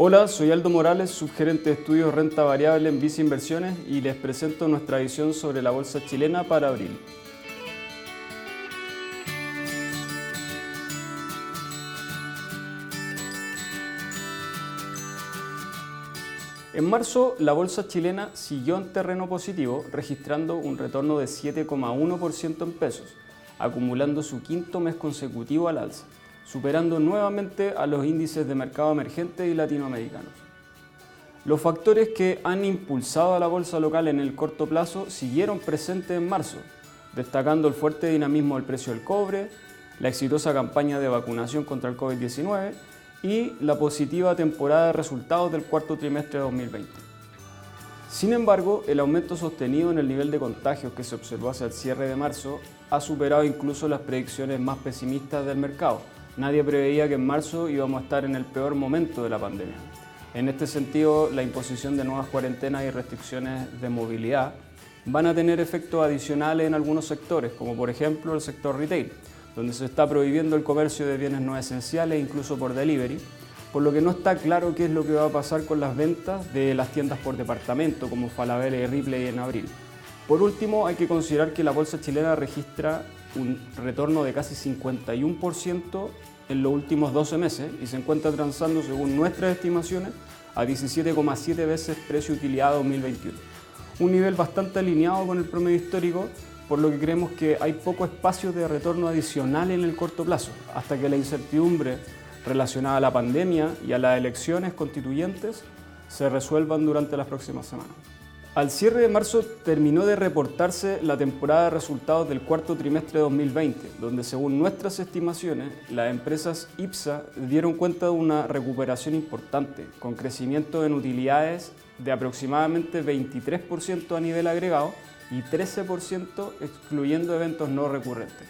Hola, soy Aldo Morales, subgerente de estudios renta variable en Visa Inversiones y les presento nuestra visión sobre la bolsa chilena para abril. En marzo, la bolsa chilena siguió en terreno positivo, registrando un retorno de 7,1% en pesos, acumulando su quinto mes consecutivo al alza superando nuevamente a los índices de mercado emergente y latinoamericanos. Los factores que han impulsado a la bolsa local en el corto plazo siguieron presentes en marzo, destacando el fuerte dinamismo del precio del cobre, la exitosa campaña de vacunación contra el COVID-19 y la positiva temporada de resultados del cuarto trimestre de 2020. Sin embargo, el aumento sostenido en el nivel de contagios que se observó hacia el cierre de marzo ha superado incluso las predicciones más pesimistas del mercado, Nadie preveía que en marzo íbamos a estar en el peor momento de la pandemia. En este sentido, la imposición de nuevas cuarentenas y restricciones de movilidad van a tener efectos adicionales en algunos sectores, como por ejemplo el sector retail, donde se está prohibiendo el comercio de bienes no esenciales, incluso por delivery, por lo que no está claro qué es lo que va a pasar con las ventas de las tiendas por departamento, como Falabella y Ripley en abril. Por último, hay que considerar que la bolsa chilena registra un retorno de casi 51% en los últimos 12 meses y se encuentra transando, según nuestras estimaciones, a 17,7 veces precio utilidad 2021. Un nivel bastante alineado con el promedio histórico, por lo que creemos que hay poco espacio de retorno adicional en el corto plazo, hasta que la incertidumbre relacionada a la pandemia y a las elecciones constituyentes se resuelvan durante las próximas semanas. Al cierre de marzo terminó de reportarse la temporada de resultados del cuarto trimestre de 2020, donde según nuestras estimaciones, las empresas IPSA dieron cuenta de una recuperación importante, con crecimiento en utilidades de aproximadamente 23% a nivel agregado y 13% excluyendo eventos no recurrentes.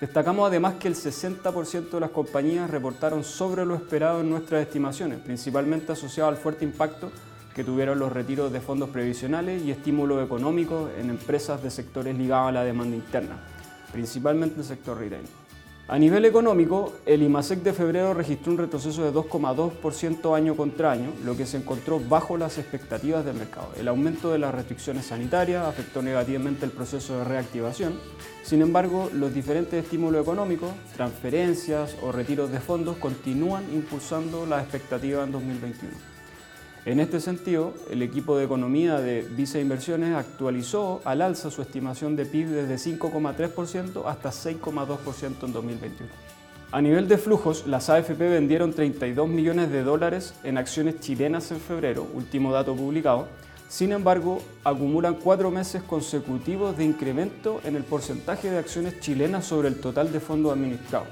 Destacamos además que el 60% de las compañías reportaron sobre lo esperado en nuestras estimaciones, principalmente asociado al fuerte impacto que tuvieron los retiros de fondos previsionales y estímulos económicos en empresas de sectores ligados a la demanda interna, principalmente el sector retail. A nivel económico, el IMASEC de febrero registró un retroceso de 2,2% año contra año, lo que se encontró bajo las expectativas del mercado. El aumento de las restricciones sanitarias afectó negativamente el proceso de reactivación. Sin embargo, los diferentes estímulos económicos, transferencias o retiros de fondos continúan impulsando las expectativas en 2021. En este sentido, el equipo de economía de Visa Inversiones actualizó al alza su estimación de PIB desde 5,3% hasta 6,2% en 2021. A nivel de flujos, las AFP vendieron 32 millones de dólares en acciones chilenas en febrero, último dato publicado. Sin embargo, acumulan cuatro meses consecutivos de incremento en el porcentaje de acciones chilenas sobre el total de fondos administrados.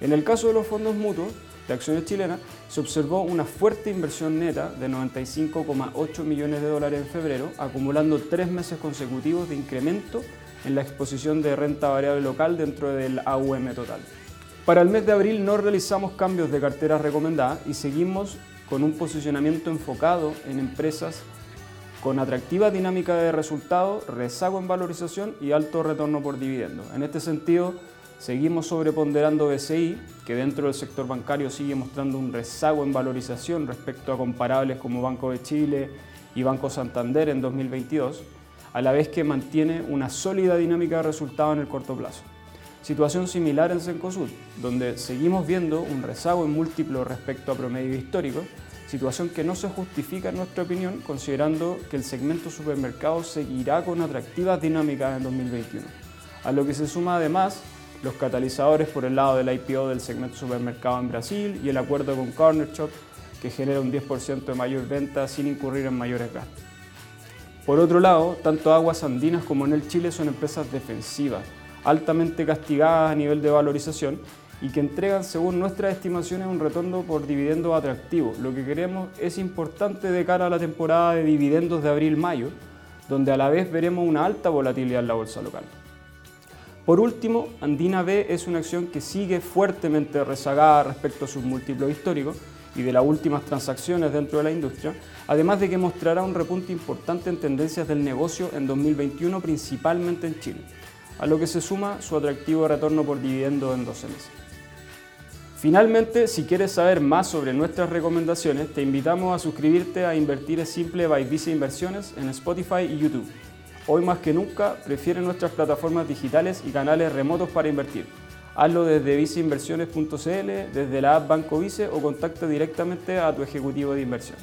En el caso de los fondos mutuos, de acciones chilenas, se observó una fuerte inversión neta de 95,8 millones de dólares en febrero, acumulando tres meses consecutivos de incremento en la exposición de renta variable local dentro del AUM total. Para el mes de abril no realizamos cambios de carteras recomendadas y seguimos con un posicionamiento enfocado en empresas con atractiva dinámica de resultados, rezago en valorización y alto retorno por dividendo. En este sentido, Seguimos sobreponderando BCI, que dentro del sector bancario sigue mostrando un rezago en valorización respecto a comparables como Banco de Chile y Banco Santander en 2022, a la vez que mantiene una sólida dinámica de resultados en el corto plazo. Situación similar en Cencosud, donde seguimos viendo un rezago en múltiplos respecto a promedio histórico, situación que no se justifica en nuestra opinión considerando que el segmento supermercado seguirá con atractivas dinámicas en 2021. A lo que se suma además los catalizadores por el lado del IPO del segmento supermercado en Brasil y el acuerdo con Corner Shop que genera un 10% de mayor venta sin incurrir en mayores gastos. Por otro lado, tanto Aguas Andinas como en el Chile son empresas defensivas, altamente castigadas a nivel de valorización y que entregan, según nuestras estimaciones, un retorno por dividendos atractivo. Lo que queremos es importante de cara a la temporada de dividendos de abril-mayo, donde a la vez veremos una alta volatilidad en la bolsa local. Por último, Andina B es una acción que sigue fuertemente rezagada respecto a sus múltiplos históricos y de las últimas transacciones dentro de la industria, además de que mostrará un repunte importante en tendencias del negocio en 2021, principalmente en Chile, a lo que se suma su atractivo retorno por dividendo en 12 meses. Finalmente, si quieres saber más sobre nuestras recomendaciones, te invitamos a suscribirte a Invertir es Simple by Vice Inversiones en Spotify y YouTube. Hoy más que nunca, prefiere nuestras plataformas digitales y canales remotos para invertir. Hazlo desde viceinversiones.cl, desde la app Banco Vice o contacta directamente a tu ejecutivo de inversión.